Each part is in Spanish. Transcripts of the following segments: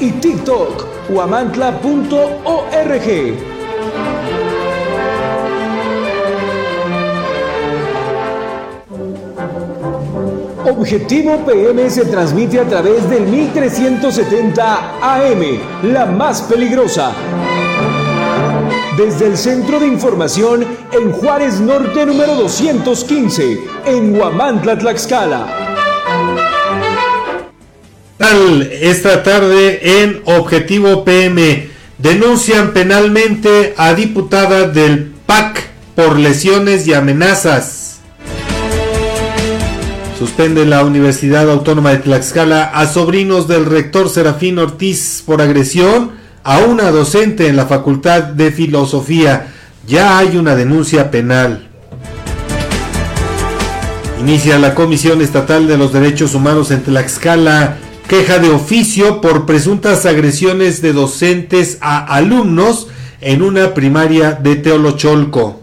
y TikTok, guamantla.org. Objetivo PM se transmite a través del 1370 AM, la más peligrosa. Desde el Centro de Información en Juárez Norte número 215, en Huamantla, Tlaxcala. Esta tarde en Objetivo PM denuncian penalmente a diputada del PAC por lesiones y amenazas. Suspende la Universidad Autónoma de Tlaxcala a sobrinos del rector Serafín Ortiz por agresión a una docente en la Facultad de Filosofía. Ya hay una denuncia penal. Inicia la Comisión Estatal de los Derechos Humanos en Tlaxcala queja de oficio por presuntas agresiones de docentes a alumnos en una primaria de Teolocholco.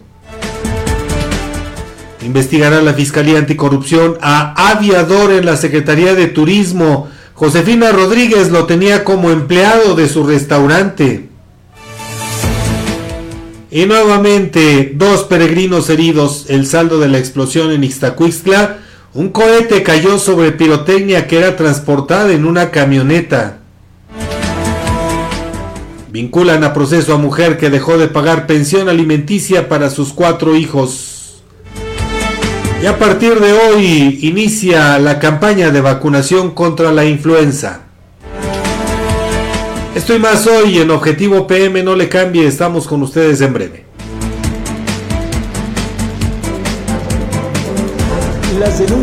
Investigará la Fiscalía Anticorrupción a aviador en la Secretaría de Turismo. Josefina Rodríguez lo tenía como empleado de su restaurante. Y nuevamente, dos peregrinos heridos. El saldo de la explosión en Ixtacuixtla. Un cohete cayó sobre pirotecnia que era transportada en una camioneta. Vinculan a proceso a mujer que dejó de pagar pensión alimenticia para sus cuatro hijos. Y a partir de hoy inicia la campaña de vacunación contra la influenza. Estoy más hoy en Objetivo PM, no le cambie, estamos con ustedes en breve.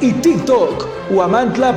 y TikTok, guamantla.org.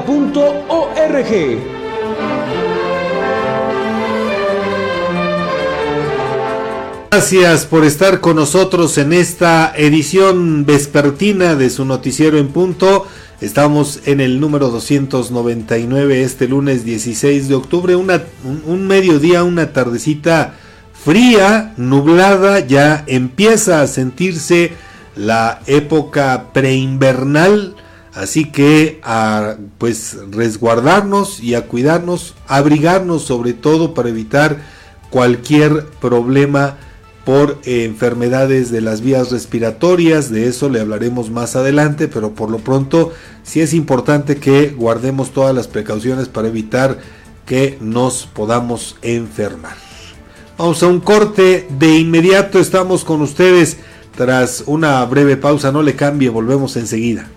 Gracias por estar con nosotros en esta edición vespertina de su noticiero en punto. Estamos en el número 299 este lunes 16 de octubre, una, un, mediodía, una tardecita fría, nublada, ya empieza a sentirse la época preinvernal, así que a pues resguardarnos y a cuidarnos, abrigarnos sobre todo para evitar cualquier problema por enfermedades de las vías respiratorias, de eso le hablaremos más adelante, pero por lo pronto sí es importante que guardemos todas las precauciones para evitar que nos podamos enfermar. Vamos a un corte, de inmediato estamos con ustedes tras una breve pausa, no le cambie, volvemos enseguida.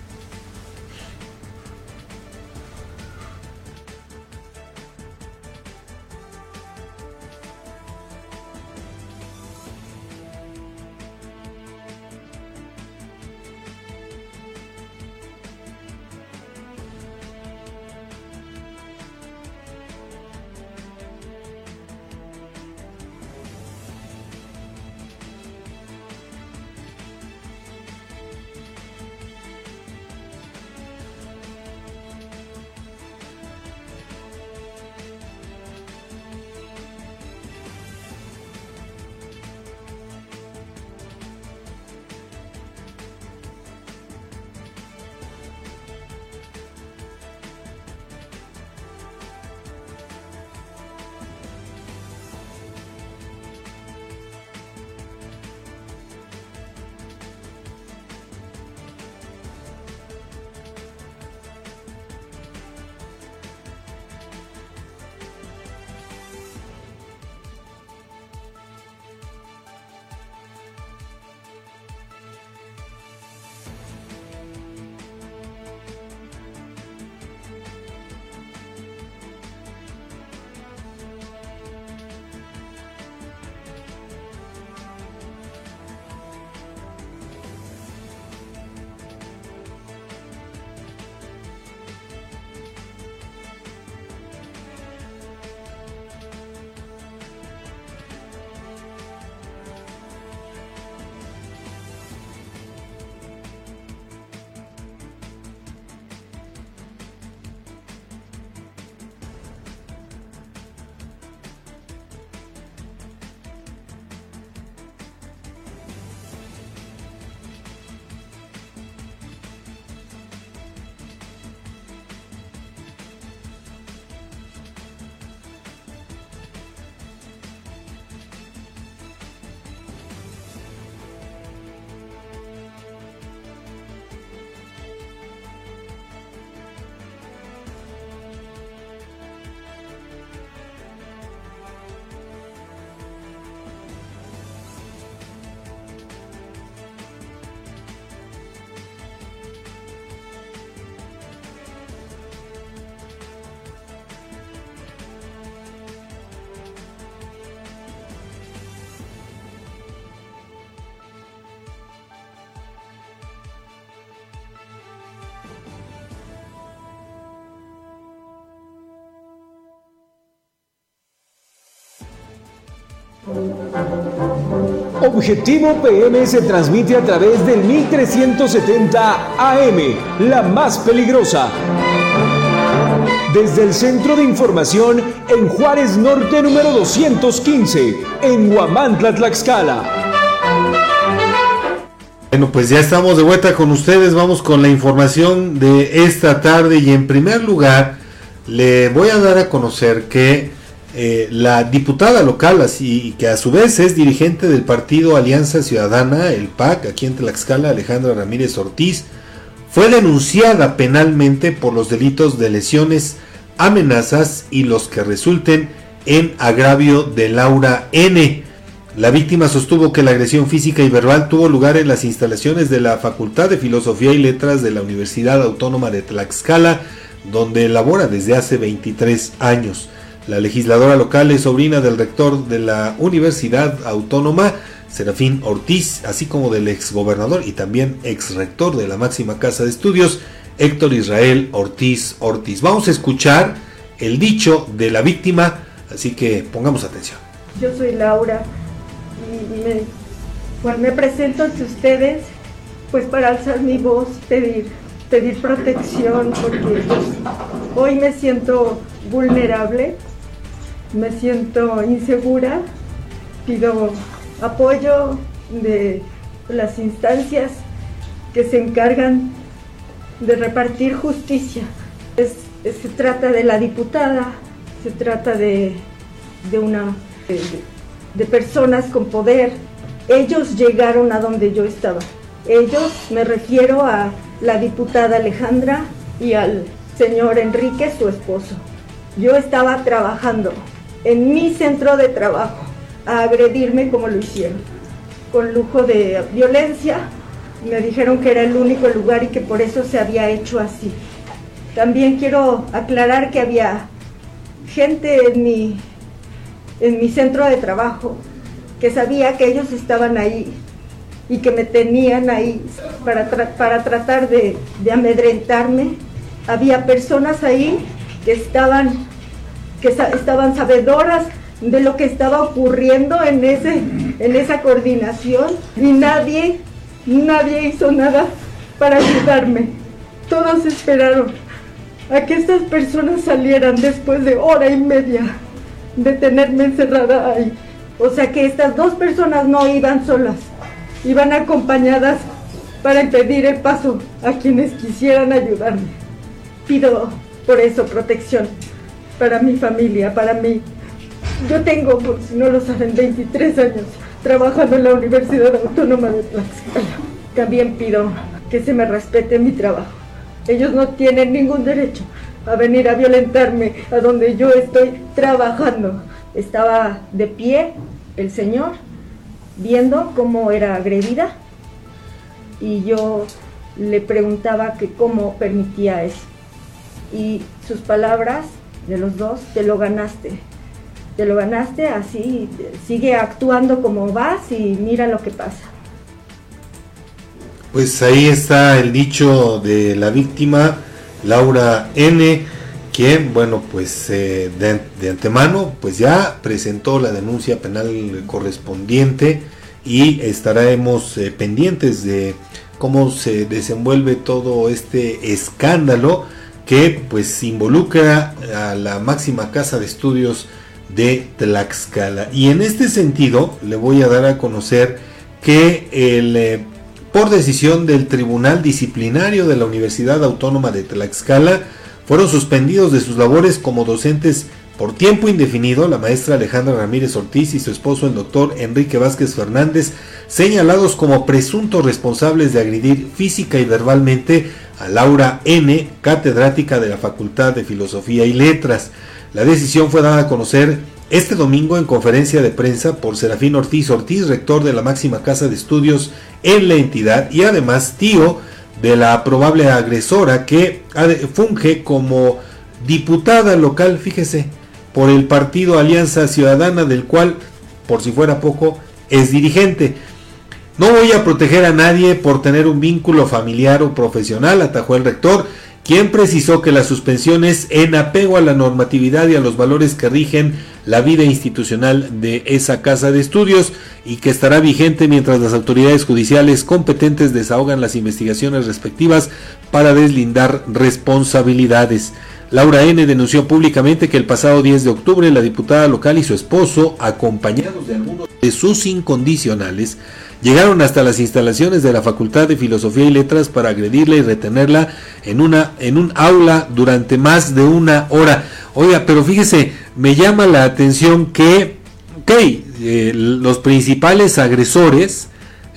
Objetivo PM se transmite a través del 1370 AM, la más peligrosa. Desde el Centro de Información en Juárez Norte número 215, en Huamantla, Tlaxcala. Bueno, pues ya estamos de vuelta con ustedes. Vamos con la información de esta tarde. Y en primer lugar, le voy a dar a conocer que eh, la diputada local, así que a su vez es dirigente del partido Alianza Ciudadana, el PAC, aquí en Tlaxcala, Alejandra Ramírez Ortiz, fue denunciada penalmente por los delitos de lesiones, amenazas y los que resulten en agravio de Laura N. La víctima sostuvo que la agresión física y verbal tuvo lugar en las instalaciones de la Facultad de Filosofía y Letras de la Universidad Autónoma de Tlaxcala, donde labora desde hace 23 años. La legisladora local es sobrina del rector de la Universidad Autónoma, Serafín Ortiz, así como del exgobernador y también exrector de la máxima casa de estudios, Héctor Israel Ortiz Ortiz. Vamos a escuchar el dicho de la víctima, así que pongamos atención. Yo soy Laura y me, pues me presento ante ustedes pues para alzar mi voz, pedir, pedir protección, porque hoy me siento vulnerable me siento insegura, pido apoyo de las instancias que se encargan de repartir justicia. se trata de la diputada, se trata de, una de personas con poder. Ellos llegaron a donde yo estaba. Ellos, me refiero a la diputada Alejandra y al señor Enrique, su esposo. Yo estaba trabajando en mi centro de trabajo a agredirme como lo hicieron, con lujo de violencia. Me dijeron que era el único lugar y que por eso se había hecho así. También quiero aclarar que había gente en mi, en mi centro de trabajo que sabía que ellos estaban ahí y que me tenían ahí para, para tratar de, de amedrentarme. Había personas ahí que estaban que estaban sabedoras de lo que estaba ocurriendo en, ese, en esa coordinación y nadie, nadie hizo nada para ayudarme. Todos esperaron a que estas personas salieran después de hora y media de tenerme encerrada ahí. O sea que estas dos personas no iban solas, iban acompañadas para impedir el paso a quienes quisieran ayudarme. Pido por eso protección para mi familia, para mí. Yo tengo, por si no lo saben, 23 años trabajando en la Universidad Autónoma de Tlaxcala. También pido que se me respete mi trabajo. Ellos no tienen ningún derecho a venir a violentarme a donde yo estoy trabajando. Estaba de pie el señor viendo cómo era agredida y yo le preguntaba que cómo permitía eso. Y sus palabras de los dos, te lo ganaste. Te lo ganaste así, sigue actuando como vas y mira lo que pasa. Pues ahí está el dicho de la víctima, Laura N., quien, bueno, pues eh, de, antemano, pues ya presentó la denuncia penal correspondiente y estaremos eh, pendientes de cómo se desenvuelve todo este escándalo que pues involucra a la máxima casa de estudios de Tlaxcala. Y en este sentido le voy a dar a conocer que el, eh, por decisión del Tribunal Disciplinario de la Universidad Autónoma de Tlaxcala fueron suspendidos de sus labores como docentes por tiempo indefinido la maestra Alejandra Ramírez Ortiz y su esposo el doctor Enrique Vázquez Fernández, señalados como presuntos responsables de agredir física y verbalmente a Laura N., catedrática de la Facultad de Filosofía y Letras. La decisión fue dada a conocer este domingo en conferencia de prensa por Serafín Ortiz Ortiz, rector de la máxima casa de estudios en la entidad y además tío de la probable agresora que funge como diputada local, fíjese, por el partido Alianza Ciudadana del cual, por si fuera poco, es dirigente. No voy a proteger a nadie por tener un vínculo familiar o profesional, atajó el rector, quien precisó que la suspensión es en apego a la normatividad y a los valores que rigen la vida institucional de esa casa de estudios y que estará vigente mientras las autoridades judiciales competentes desahogan las investigaciones respectivas para deslindar responsabilidades. Laura N. denunció públicamente que el pasado 10 de octubre la diputada local y su esposo, acompañados de algunos de sus incondicionales, llegaron hasta las instalaciones de la Facultad de Filosofía y Letras para agredirla y retenerla en una en un aula durante más de una hora. Oiga, pero fíjese, me llama la atención que, ok, eh, los principales agresores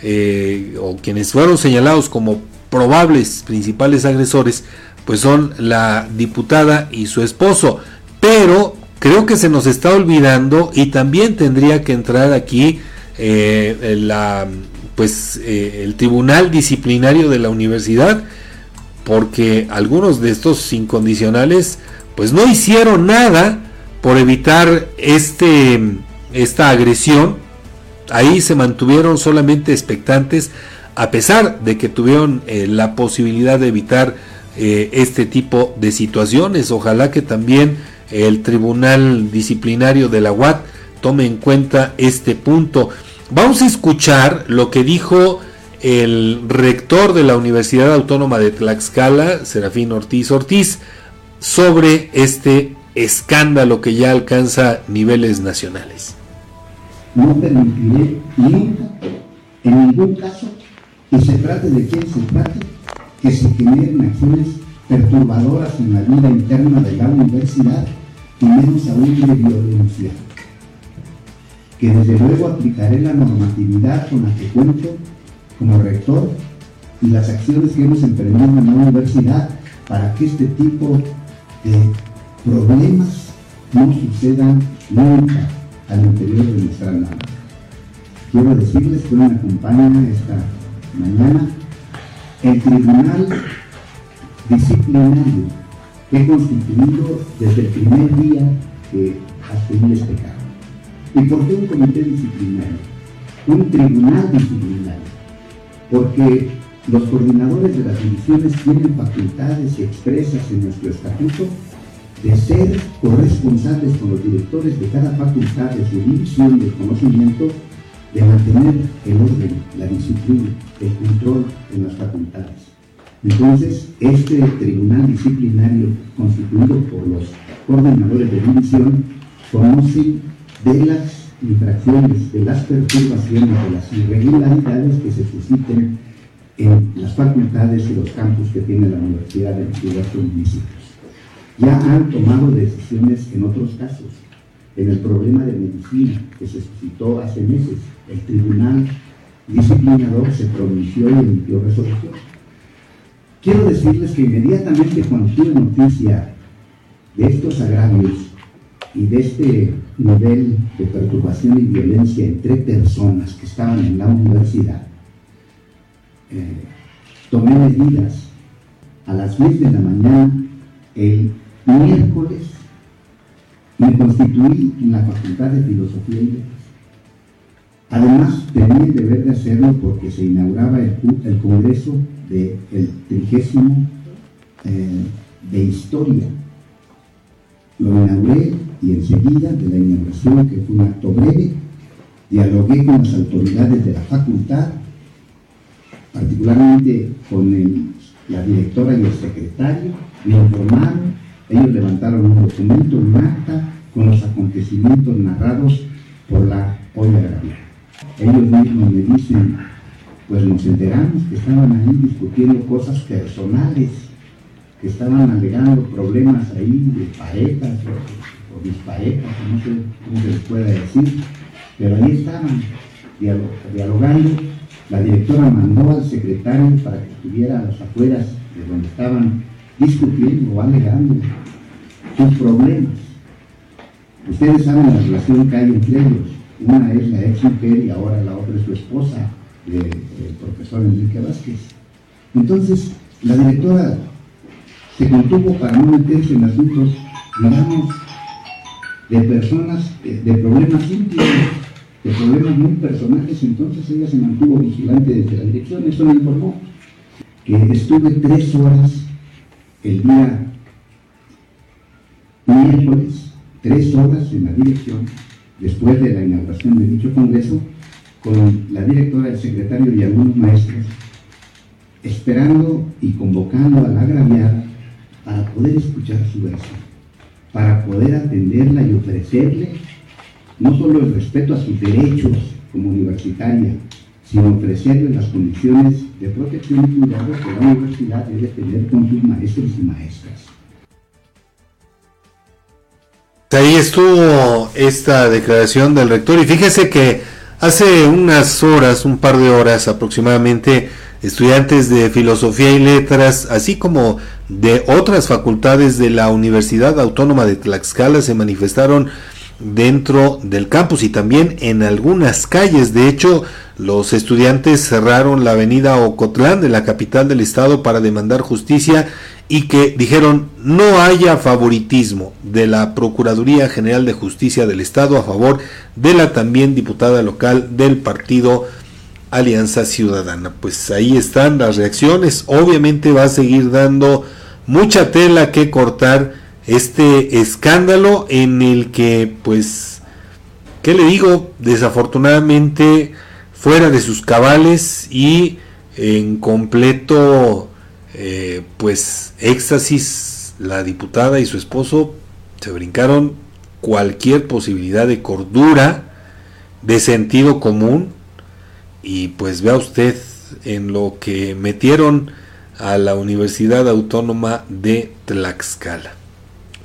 eh, o quienes fueron señalados como probables principales agresores, pues son la diputada y su esposo. Pero creo que se nos está olvidando y también tendría que entrar aquí eh, la, pues, el tribunal disciplinario de la universidad, porque algunos de estos incondicionales pues no hicieron nada por evitar este, esta agresión. Ahí se mantuvieron solamente expectantes, a pesar de que tuvieron eh, la posibilidad de evitar eh, este tipo de situaciones. Ojalá que también el Tribunal Disciplinario de la UAT tome en cuenta este punto. Vamos a escuchar lo que dijo el rector de la Universidad Autónoma de Tlaxcala, Serafín Ortiz Ortiz, sobre este escándalo que ya alcanza niveles nacionales. No permitiré nunca, en ningún caso, que se trate de quien se trate, que se generen acciones perturbadoras en la vida interna de la universidad y menos aún de violencia. Que desde luego aplicaré la normatividad con la que cuento como rector y las acciones que hemos emprendido en la universidad para que este tipo de problemas no sucedan nunca al interior de nuestra nave. Quiero decirles que me acompaña esta mañana el Tribunal Disciplinario que he constituido desde el primer día que asumí este cargo. ¿Y por qué un comité disciplinario? Un tribunal disciplinario. Porque los coordinadores de las divisiones tienen facultades expresas en nuestro estatuto de ser corresponsables con los directores de cada facultad de su división del conocimiento, de mantener el orden, la disciplina, el control en las facultades. Entonces, este tribunal disciplinario constituido por los coordinadores de división conoce de las infracciones, de las perturbaciones, de las irregularidades que se susciten en las facultades y los campus que tiene la Universidad de diversos municipios ya han tomado decisiones en otros casos. En el problema de medicina que se suscitó hace meses, el tribunal disciplinador se pronunció y emitió resolución. Quiero decirles que inmediatamente cuando tuve noticia de estos agravios y de este nivel de perturbación y violencia entre personas que estaban en la universidad, eh, tomé medidas a las 10 de la mañana el miércoles me constituí en la Facultad de Filosofía y Letras. Además, tenía el deber de hacerlo porque se inauguraba el, Congreso del de trigésimo eh, de Historia. Lo inauguré y enseguida de la inauguración, que fue un acto breve, dialogué con las autoridades de la facultad, particularmente con la directora y el secretario, me informaron ellos levantaron un documento, un acta, con los acontecimientos narrados por la olla agraria. Ellos mismos me dicen, pues nos enteramos que estaban ahí discutiendo cosas personales, estaban alegando problemas ahí de parejas o, o disparejas, no sé cómo se les pueda decir, pero ahí estaban dialogando. La directora mandó al secretario para que estuviera a las afueras de donde estaban discutiendo o alegando sus problemas. Ustedes saben la relación que hay entre ellos. Una es la ex mujer y ahora la otra es su esposa, del profesor Enrique Vázquez. Entonces, la directora se contuvo para no meterse en asuntos, digamos, de personas, de, problemas íntimos, de problemas muy personales, entonces ella se mantuvo vigilante desde la dirección, eso me informó, que estuve tres horas el día miércoles tres horas en la dirección, después de la inauguración de dicho congreso, con la directora, el secretario y algunos maestros, esperando y convocando a la agraviada para poder escuchar su versión, para poder atenderla y ofrecerle no solo el respeto a sus derechos como universitaria, sino ofrecerle las condiciones de protección y cuidado que la universidad debe tener con sus maestros y maestras. Ahí estuvo esta declaración del rector y fíjese que hace unas horas, un par de horas aproximadamente, estudiantes de filosofía y letras, así como de otras facultades de la Universidad Autónoma de Tlaxcala se manifestaron dentro del campus y también en algunas calles. De hecho, los estudiantes cerraron la avenida Ocotlán de la capital del estado para demandar justicia y que dijeron no haya favoritismo de la Procuraduría General de Justicia del Estado a favor de la también diputada local del partido Alianza Ciudadana. Pues ahí están las reacciones. Obviamente va a seguir dando mucha tela que cortar este escándalo en el que pues ¿qué le digo? Desafortunadamente fuera de sus cabales y en completo eh, pues éxtasis la diputada y su esposo se brincaron cualquier posibilidad de cordura, de sentido común y pues vea usted en lo que metieron a la Universidad Autónoma de Tlaxcala.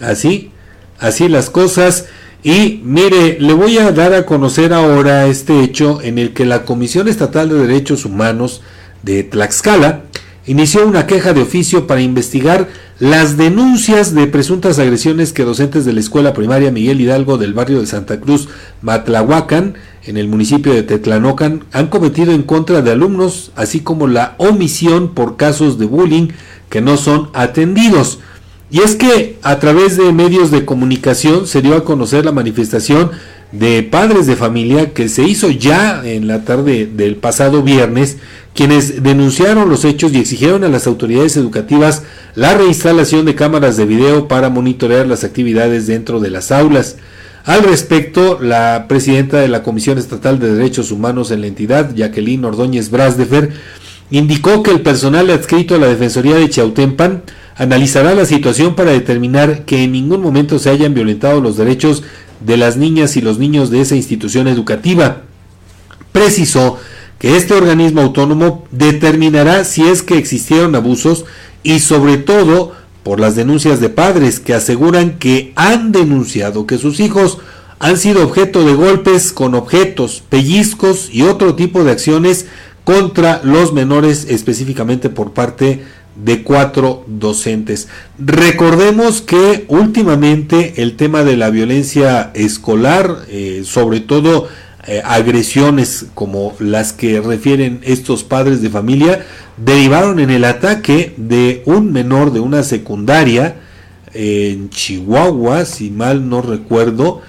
Así, así las cosas. Y mire, le voy a dar a conocer ahora este hecho en el que la Comisión Estatal de Derechos Humanos de Tlaxcala inició una queja de oficio para investigar las denuncias de presuntas agresiones que docentes de la escuela primaria Miguel Hidalgo del barrio de Santa Cruz, Matlahuacan, en el municipio de Tetlanocan, han cometido en contra de alumnos, así como la omisión por casos de bullying que no son atendidos. Y es que a través de medios de comunicación se dio a conocer la manifestación de padres de familia que se hizo ya en la tarde del pasado viernes, quienes denunciaron los hechos y exigieron a las autoridades educativas la reinstalación de cámaras de video para monitorear las actividades dentro de las aulas. Al respecto, la presidenta de la Comisión Estatal de Derechos Humanos en la entidad, Jacqueline Ordóñez Brasdefer, indicó que el personal adscrito a la Defensoría de Chautempan analizará la situación para determinar que en ningún momento se hayan violentado los derechos de las niñas y los niños de esa institución educativa. Precisó que este organismo autónomo determinará si es que existieron abusos y sobre todo por las denuncias de padres que aseguran que han denunciado que sus hijos han sido objeto de golpes con objetos, pellizcos y otro tipo de acciones contra los menores específicamente por parte de cuatro docentes. Recordemos que últimamente el tema de la violencia escolar, eh, sobre todo eh, agresiones como las que refieren estos padres de familia, derivaron en el ataque de un menor de una secundaria en Chihuahua, si mal no recuerdo,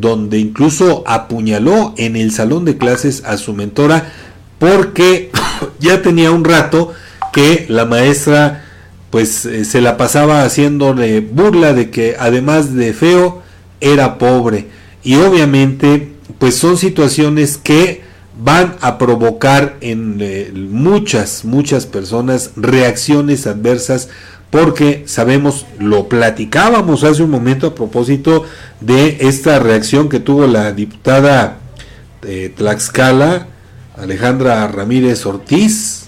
donde incluso apuñaló en el salón de clases a su mentora porque ya tenía un rato que la maestra pues eh, se la pasaba haciéndole burla de que además de feo era pobre. Y obviamente pues son situaciones que van a provocar en eh, muchas muchas personas reacciones adversas porque sabemos lo platicábamos hace un momento a propósito de esta reacción que tuvo la diputada de Tlaxcala Alejandra Ramírez Ortiz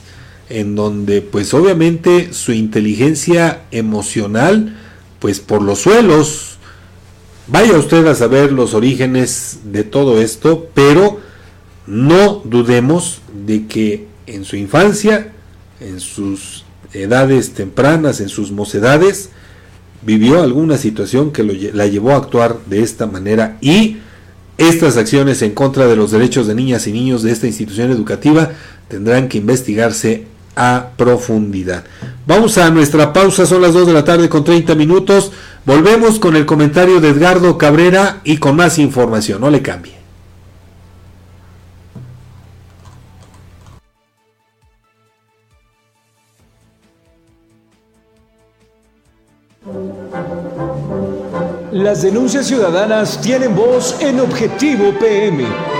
en donde pues obviamente su inteligencia emocional pues por los suelos vaya usted a saber los orígenes de todo esto pero no dudemos de que en su infancia en sus edades tempranas en sus mocedades vivió alguna situación que la llevó a actuar de esta manera. Y estas acciones en contra de los derechos de niñas y niños de esta institución educativa tendrán que investigarse a profundidad. Vamos a nuestra pausa, son las 2 de la tarde con 30 minutos. Volvemos con el comentario de Edgardo Cabrera y con más información. No le cambie. Las denuncias ciudadanas tienen voz en Objetivo PM.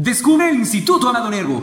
Descubre el Instituto Amado Nervo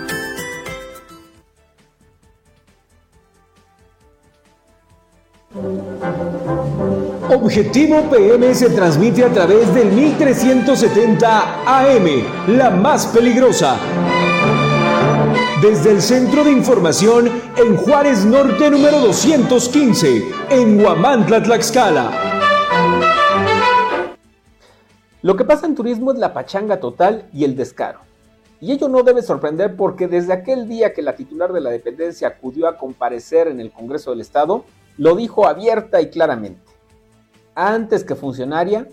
Objetivo PM se transmite a través del 1370 AM, la más peligrosa. Desde el Centro de Información en Juárez Norte número 215, en Huamantla, Tlaxcala. Lo que pasa en turismo es la pachanga total y el descaro. Y ello no debe sorprender porque desde aquel día que la titular de la dependencia acudió a comparecer en el Congreso del Estado, lo dijo abierta y claramente antes que funcionaria,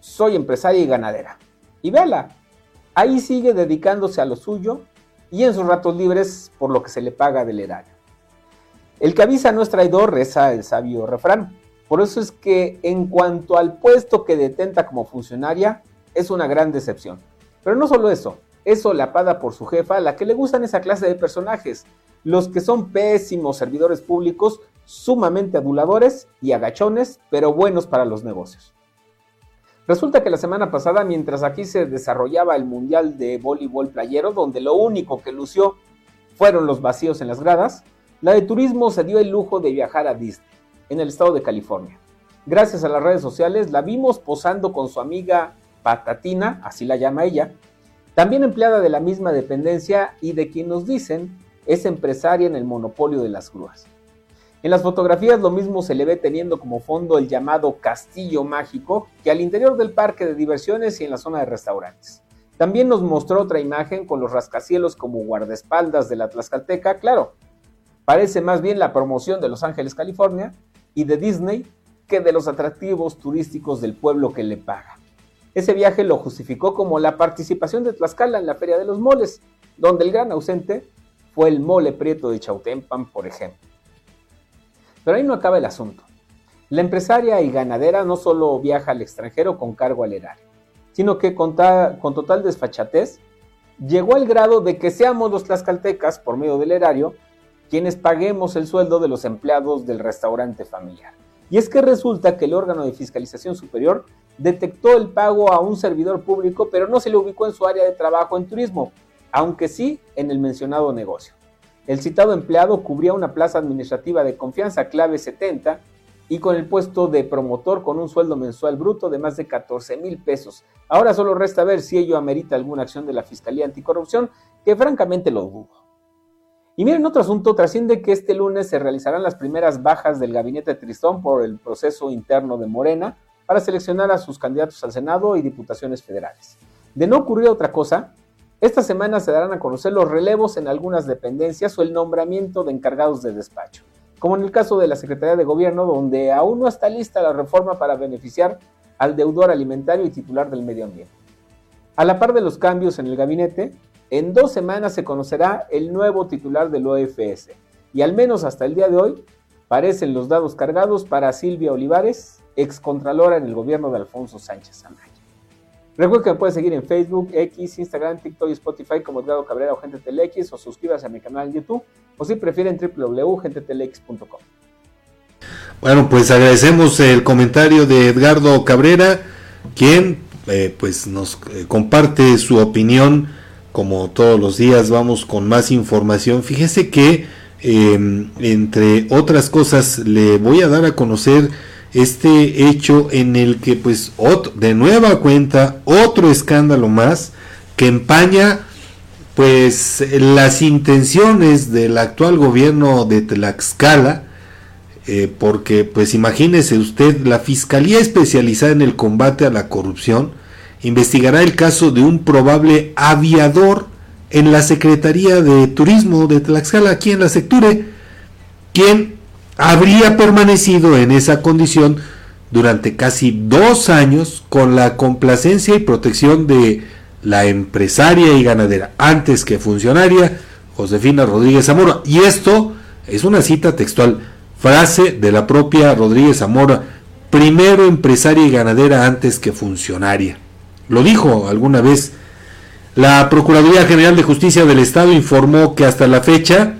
soy empresaria y ganadera. Y véala, ahí sigue dedicándose a lo suyo y en sus ratos libres por lo que se le paga del erario. El que avisa no es traidor, reza el sabio refrán. Por eso es que en cuanto al puesto que detenta como funcionaria, es una gran decepción. Pero no solo eso, es solapada por su jefa, a la que le gustan esa clase de personajes, los que son pésimos servidores públicos sumamente aduladores y agachones, pero buenos para los negocios. Resulta que la semana pasada, mientras aquí se desarrollaba el Mundial de Voleibol Playero, donde lo único que lució fueron los vacíos en las gradas, la de turismo se dio el lujo de viajar a Disney, en el estado de California. Gracias a las redes sociales la vimos posando con su amiga Patatina, así la llama ella, también empleada de la misma dependencia y de quien nos dicen es empresaria en el monopolio de las grúas. En las fotografías lo mismo se le ve teniendo como fondo el llamado Castillo Mágico que al interior del parque de diversiones y en la zona de restaurantes. También nos mostró otra imagen con los rascacielos como guardaespaldas de la Tlaxcalteca, claro. Parece más bien la promoción de Los Ángeles, California y de Disney que de los atractivos turísticos del pueblo que le paga. Ese viaje lo justificó como la participación de Tlaxcala en la Feria de los Moles, donde el gran ausente fue el mole prieto de Chautempan, por ejemplo. Pero ahí no acaba el asunto. La empresaria y ganadera no solo viaja al extranjero con cargo al erario, sino que con, total desfachatez llegó al grado de que seamos los tlaxcaltecas, por medio del erario, quienes paguemos el sueldo de los empleados del restaurante familiar. Y es que resulta que el órgano de fiscalización superior detectó el pago a un servidor público, pero no se le ubicó en su área de trabajo en turismo, aunque sí en el mencionado negocio. El citado empleado cubría una plaza administrativa de confianza clave 70 y con el puesto de promotor con un sueldo mensual bruto de más de 14 mil pesos. Ahora solo resta ver si ello amerita alguna acción de la Fiscalía Anticorrupción, que francamente lo dudo. Y miren, otro asunto, trasciende que este lunes se realizarán las primeras bajas del gabinete Tristón por el proceso interno de Morena, para seleccionar a sus candidatos al Senado y diputaciones federales. De no ocurrir otra cosa, esta semana se darán a conocer los relevos en algunas dependencias o el nombramiento de encargados de despacho, como en el caso de la Secretaría de Gobierno, donde aún no está lista la reforma para beneficiar al deudor alimentario y titular del medio ambiente. A la par de los cambios en el gabinete, en dos semanas se conocerá el nuevo titular del OFS, y al menos hasta el día de hoy parecen los dados cargados para Silvia Olivares, excontralora en el gobierno de Alfonso Sánchez Amaya. Recuerda que me puedes seguir en Facebook, X, Instagram, TikTok y Spotify como Edgardo Cabrera o Gente Telex o suscríbase a mi canal en YouTube o si prefieren www.gentetelex.com. Bueno, pues agradecemos el comentario de Edgardo Cabrera, quien eh, pues nos eh, comparte su opinión. Como todos los días vamos con más información. Fíjese que em, entre otras cosas le voy a dar a conocer este hecho en el que pues de nueva cuenta otro escándalo más que empaña pues las intenciones del actual gobierno de Tlaxcala eh, porque pues imagínese usted la fiscalía especializada en el combate a la corrupción investigará el caso de un probable aviador en la Secretaría de Turismo de Tlaxcala aquí en la Secture quien habría permanecido en esa condición durante casi dos años con la complacencia y protección de la empresaria y ganadera, antes que funcionaria, Josefina Rodríguez Zamora. Y esto es una cita textual, frase de la propia Rodríguez Zamora, primero empresaria y ganadera antes que funcionaria. Lo dijo alguna vez. La Procuraduría General de Justicia del Estado informó que hasta la fecha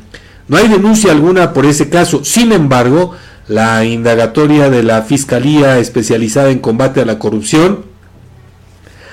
no hay denuncia alguna por ese caso. Sin embargo, la indagatoria de la Fiscalía especializada en combate a la corrupción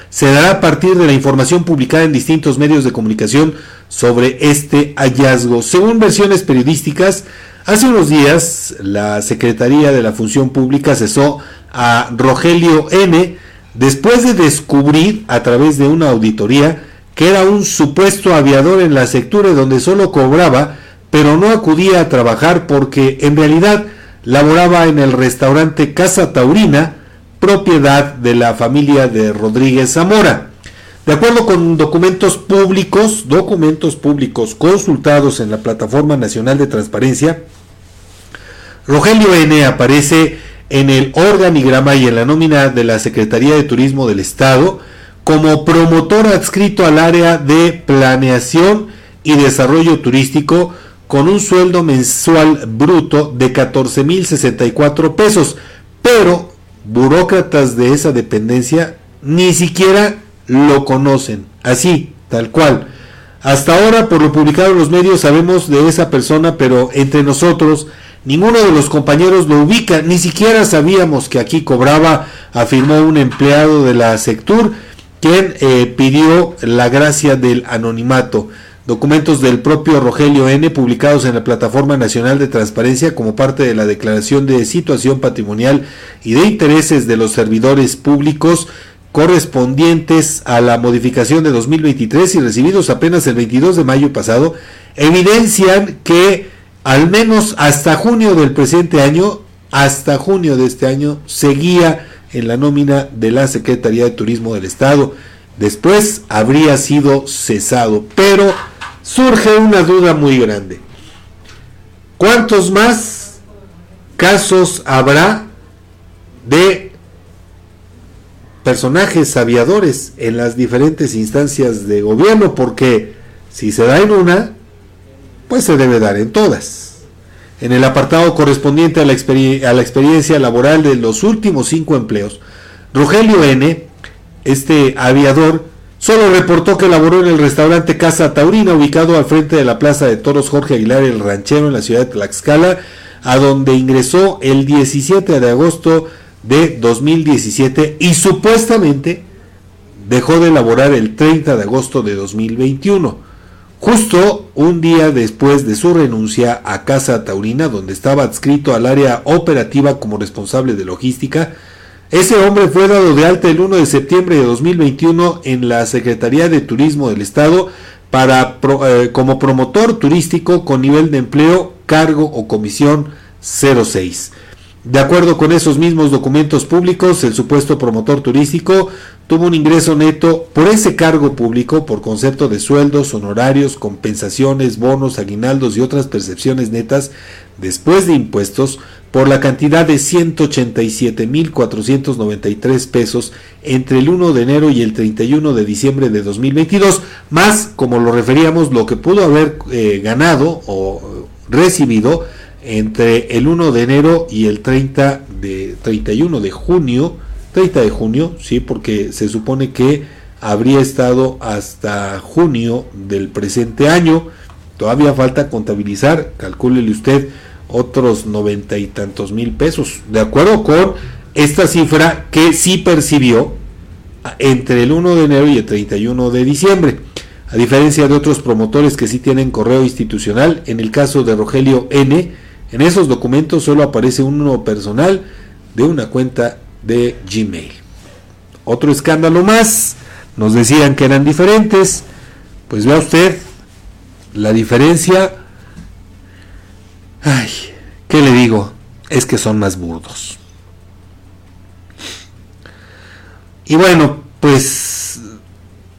se dará a partir de la información publicada en distintos medios de comunicación sobre este hallazgo. Según versiones periodísticas, hace unos días la Secretaría de la Función Pública cesó a Rogelio N después de descubrir a través de una auditoría que era un supuesto aviador en la sectura donde solo cobraba pero no acudía a trabajar porque en realidad laboraba en el restaurante Casa Taurina, propiedad de la familia de Rodríguez Zamora. De acuerdo con documentos públicos, documentos públicos consultados en la Plataforma Nacional de Transparencia, Rogelio N aparece en el organigrama y en la nómina de la Secretaría de Turismo del Estado como promotor adscrito al área de planeación y desarrollo turístico con un sueldo mensual bruto de 14.064 pesos, pero burócratas de esa dependencia ni siquiera lo conocen, así, tal cual. Hasta ahora, por lo publicado en los medios, sabemos de esa persona, pero entre nosotros, ninguno de los compañeros lo ubica, ni siquiera sabíamos que aquí cobraba, afirmó un empleado de la Sectur, quien eh, pidió la gracia del anonimato documentos del propio Rogelio N publicados en la Plataforma Nacional de Transparencia como parte de la Declaración de Situación Patrimonial y de Intereses de los Servidores Públicos correspondientes a la modificación de 2023 y recibidos apenas el 22 de mayo pasado, evidencian que al menos hasta junio del presente año, hasta junio de este año, seguía en la nómina de la Secretaría de Turismo del Estado. Después habría sido cesado, pero surge una duda muy grande. ¿Cuántos más casos habrá de personajes aviadores en las diferentes instancias de gobierno? Porque si se da en una, pues se debe dar en todas. En el apartado correspondiente a la, a la experiencia laboral de los últimos cinco empleos, Rogelio N., este aviador, Solo reportó que laboró en el restaurante Casa Taurina, ubicado al frente de la Plaza de Toros Jorge Aguilar el Ranchero en la ciudad de Tlaxcala, a donde ingresó el 17 de agosto de 2017 y supuestamente dejó de laborar el 30 de agosto de 2021, justo un día después de su renuncia a Casa Taurina, donde estaba adscrito al área operativa como responsable de logística, ese hombre fue dado de alta el 1 de septiembre de 2021 en la Secretaría de Turismo del Estado para, eh, como promotor turístico con nivel de empleo, cargo o comisión 06. De acuerdo con esos mismos documentos públicos, el supuesto promotor turístico tuvo un ingreso neto por ese cargo público por concepto de sueldos, honorarios, compensaciones, bonos, aguinaldos y otras percepciones netas después de impuestos por la cantidad de 187.493 pesos entre el 1 de enero y el 31 de diciembre de 2022, más, como lo referíamos, lo que pudo haber eh, ganado o recibido entre el 1 de enero y el 30 de 31 de junio, 30 de junio, sí, porque se supone que habría estado hasta junio del presente año. Todavía falta contabilizar, calcúlele usted otros noventa y tantos mil pesos, de acuerdo con esta cifra que sí percibió entre el 1 de enero y el 31 de diciembre. A diferencia de otros promotores que sí tienen correo institucional, en el caso de Rogelio N, en esos documentos solo aparece uno personal de una cuenta de Gmail. Otro escándalo más, nos decían que eran diferentes, pues vea usted la diferencia Ay, ¿qué le digo? Es que son más burdos. Y bueno, pues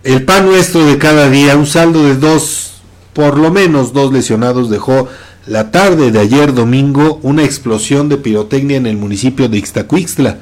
el pan nuestro de cada día, un saldo de dos, por lo menos dos lesionados dejó la tarde de ayer domingo una explosión de pirotecnia en el municipio de Ixtacuixtla.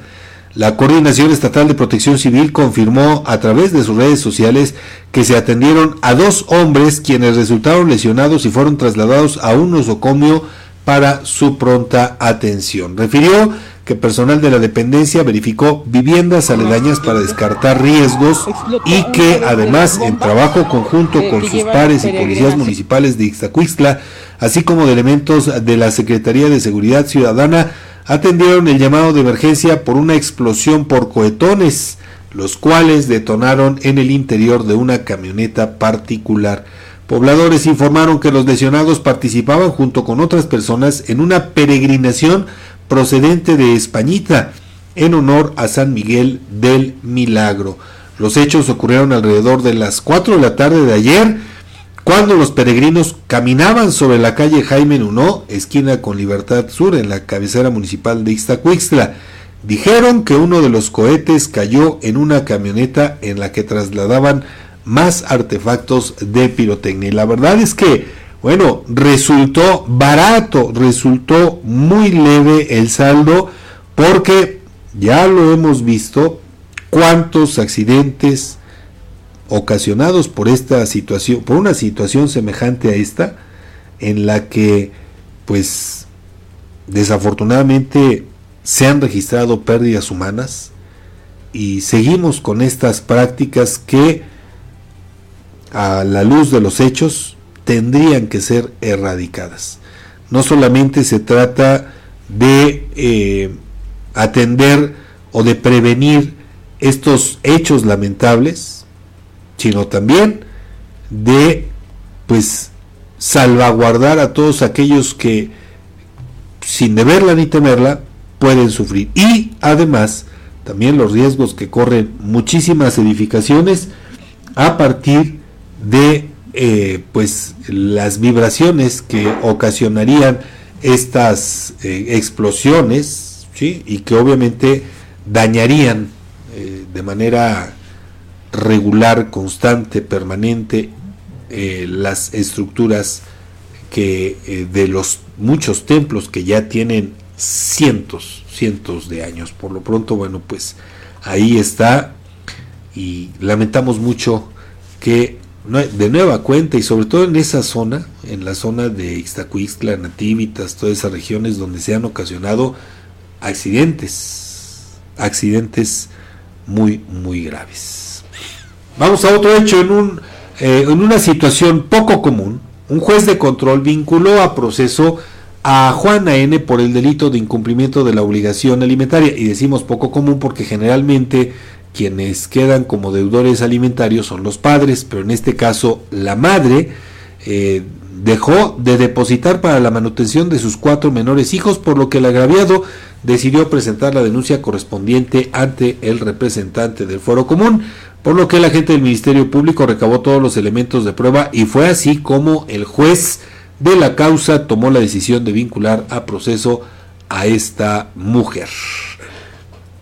La Coordinación Estatal de Protección Civil confirmó a través de sus redes sociales que se atendieron a dos hombres quienes resultaron lesionados y fueron trasladados a un nosocomio para su pronta atención. Refirió que personal de la dependencia verificó viviendas aledañas para descartar riesgos y que además en trabajo conjunto con sus pares y policías municipales de Ixtacuixtla, así como de elementos de la Secretaría de Seguridad Ciudadana, atendieron el llamado de emergencia por una explosión por cohetones, los cuales detonaron en el interior de una camioneta particular. Pobladores informaron que los lesionados participaban junto con otras personas en una peregrinación procedente de Españita en honor a San Miguel del Milagro. Los hechos ocurrieron alrededor de las 4 de la tarde de ayer, cuando los peregrinos caminaban sobre la calle Jaime Nuno, esquina con Libertad Sur, en la cabecera municipal de Ixtacuixtla. Dijeron que uno de los cohetes cayó en una camioneta en la que trasladaban más artefactos de pirotecnia. Y la verdad es que, bueno, resultó barato, resultó muy leve el saldo, porque ya lo hemos visto, cuántos accidentes ocasionados por esta situación, por una situación semejante a esta, en la que, pues, desafortunadamente se han registrado pérdidas humanas y seguimos con estas prácticas que a la luz de los hechos, tendrían que ser erradicadas. No solamente se trata de eh, atender o de prevenir estos hechos lamentables, sino también de pues salvaguardar a todos aquellos que sin deberla ni temerla pueden sufrir. Y además también los riesgos que corren muchísimas edificaciones a partir de eh, pues las vibraciones que ocasionarían estas eh, explosiones y que obviamente dañarían eh, de manera regular, constante, permanente las estructuras que de los muchos templos que ya tienen cientos, cientos de años. Por lo pronto, bueno, pues ahí está y lamentamos mucho que de nueva cuenta y sobre todo en esa zona, en la zona de Ixtacuixtla, Nativitas, todas esas regiones donde se han ocasionado accidentes, accidentes muy, muy graves. Vamos a otro hecho, en, un, eh, en una situación poco común, un juez de control vinculó a proceso a Juana N por el delito de incumplimiento de la obligación alimentaria. Y decimos poco común porque generalmente quienes quedan como deudores alimentarios son los padres, pero en este caso la madre eh, dejó de depositar para la manutención de sus cuatro menores hijos, por lo que el agraviado decidió presentar la denuncia correspondiente ante el representante del foro común, por lo que el agente del Ministerio Público recabó todos los elementos de prueba y fue así como el juez de la causa tomó la decisión de vincular a proceso a esta mujer.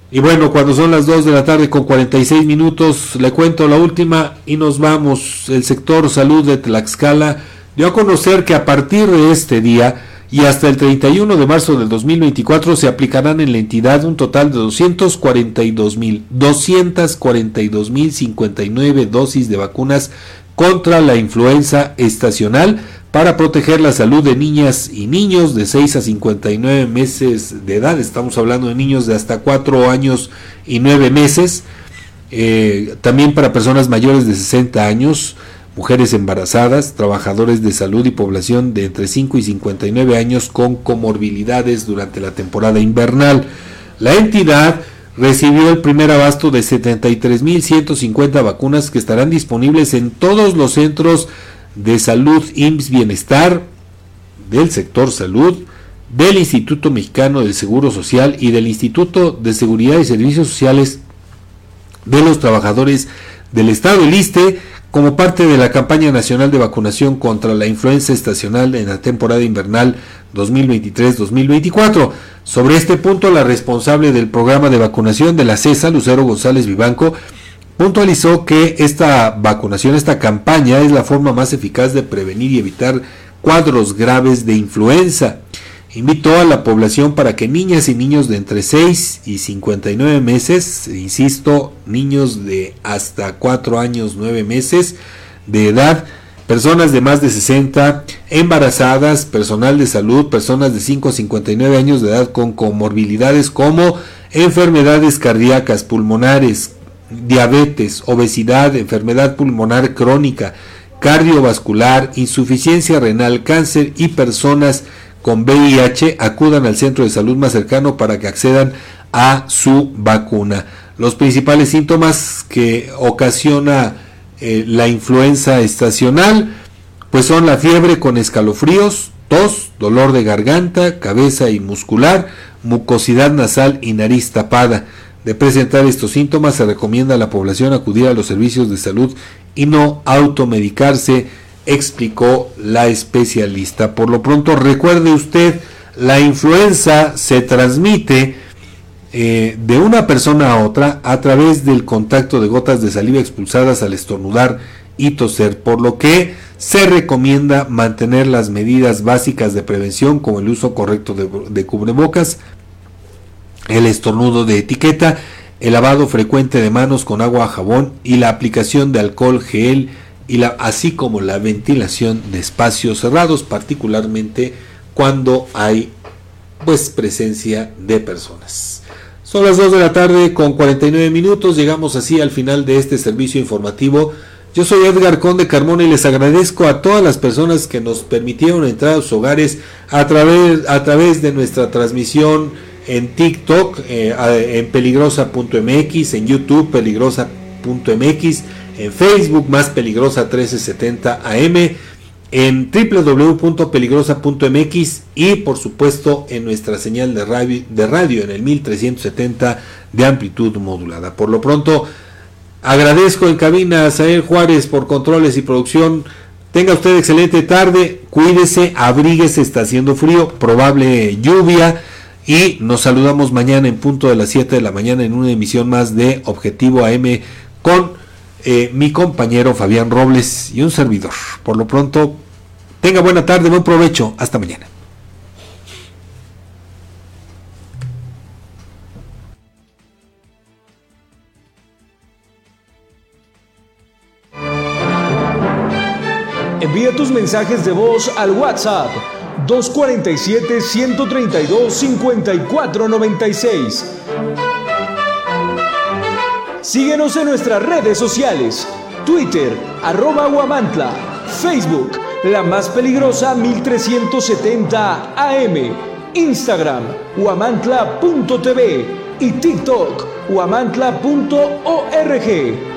Y bueno, cuando son las 2 de la tarde con 46 minutos, le cuento la última y nos vamos. El sector salud de Tlaxcala dio a conocer que a partir de este día y hasta el 31 de marzo del 2024 se aplicarán en la entidad un total de 242 mil 242 mil 59 dosis de vacunas contra la influenza estacional para proteger la salud de niñas y niños de 6 a 59 meses de edad. Estamos hablando de niños de hasta 4 años y 9 meses. Eh, también para personas mayores de 60 años, mujeres embarazadas, trabajadores de salud y población de entre 5 y 59 años con comorbilidades durante la temporada invernal. La entidad recibió el primer abasto de 73.150 vacunas que estarán disponibles en todos los centros de Salud IMSS Bienestar, del sector salud, del Instituto Mexicano del Seguro Social y del Instituto de Seguridad y Servicios Sociales de los Trabajadores del Estado, el ISTE, como parte de la campaña nacional de vacunación contra la influenza estacional en la temporada invernal 2023-2024. Sobre este punto, la responsable del programa de vacunación de la CESA, Lucero González Vivanco, puntualizó que esta vacunación, esta campaña es la forma más eficaz de prevenir y evitar cuadros graves de influenza. Invitó a la población para que niñas y niños de entre 6 y 59 meses, insisto, niños de hasta 4 años 9 meses de edad, personas de más de 60, embarazadas, personal de salud, personas de 5 a 59 años de edad con comorbilidades como enfermedades cardíacas, pulmonares, diabetes, obesidad, enfermedad pulmonar crónica, cardiovascular, insuficiencia renal, cáncer y personas con VIH acudan al centro de salud más cercano para que accedan a su vacuna. Los principales síntomas que ocasiona eh, la influenza estacional pues son la fiebre con escalofríos, tos, dolor de garganta, cabeza y muscular, mucosidad nasal y nariz tapada de presentar estos síntomas, se recomienda a la población acudir a los servicios de salud y no automedicarse, explicó la especialista. Por lo pronto, recuerde usted, la influenza se transmite eh, de una persona a otra a través del contacto de gotas de saliva expulsadas al estornudar y toser, por lo que se recomienda mantener las medidas básicas de prevención como el uso correcto de cubrebocas, el estornudo de etiqueta, el lavado frecuente de manos con agua, jabón y la aplicación de alcohol gel y la, así como la ventilación de espacios cerrados, particularmente cuando hay pues presencia de personas. Son las 2 de la tarde con 49 minutos, llegamos así al final de este servicio informativo. Yo soy Edgar Conde Carmona y les agradezco a todas las personas que nos permitieron entrar a sus hogares a través, a través de nuestra transmisión en TikTok, eh, en peligrosa.mx, en YouTube, peligrosa.mx, en Facebook, más peligrosa 1370 AM, en www.peligrosa.mx y por supuesto en nuestra señal de radio, en el 1370 de amplitud modulada. Por lo pronto, agradezco en cabina a Sael Juárez por controles y producción. Tenga usted excelente tarde, cuídese, abríguese, está haciendo frío, probable lluvia. Y nos saludamos mañana en punto de las 7 de la mañana en una emisión más de Objetivo AM con eh, mi compañero Fabián Robles y un servidor. Por lo pronto, tenga buena tarde, buen provecho. Hasta mañana. Envía tus mensajes de voz al WhatsApp 247-132-5496. Síguenos en nuestras redes sociales, Twitter, arroba Guamantla, Facebook, la más peligrosa 1370 AM, Instagram, guamantla.tv y TikTok, guamantla.org.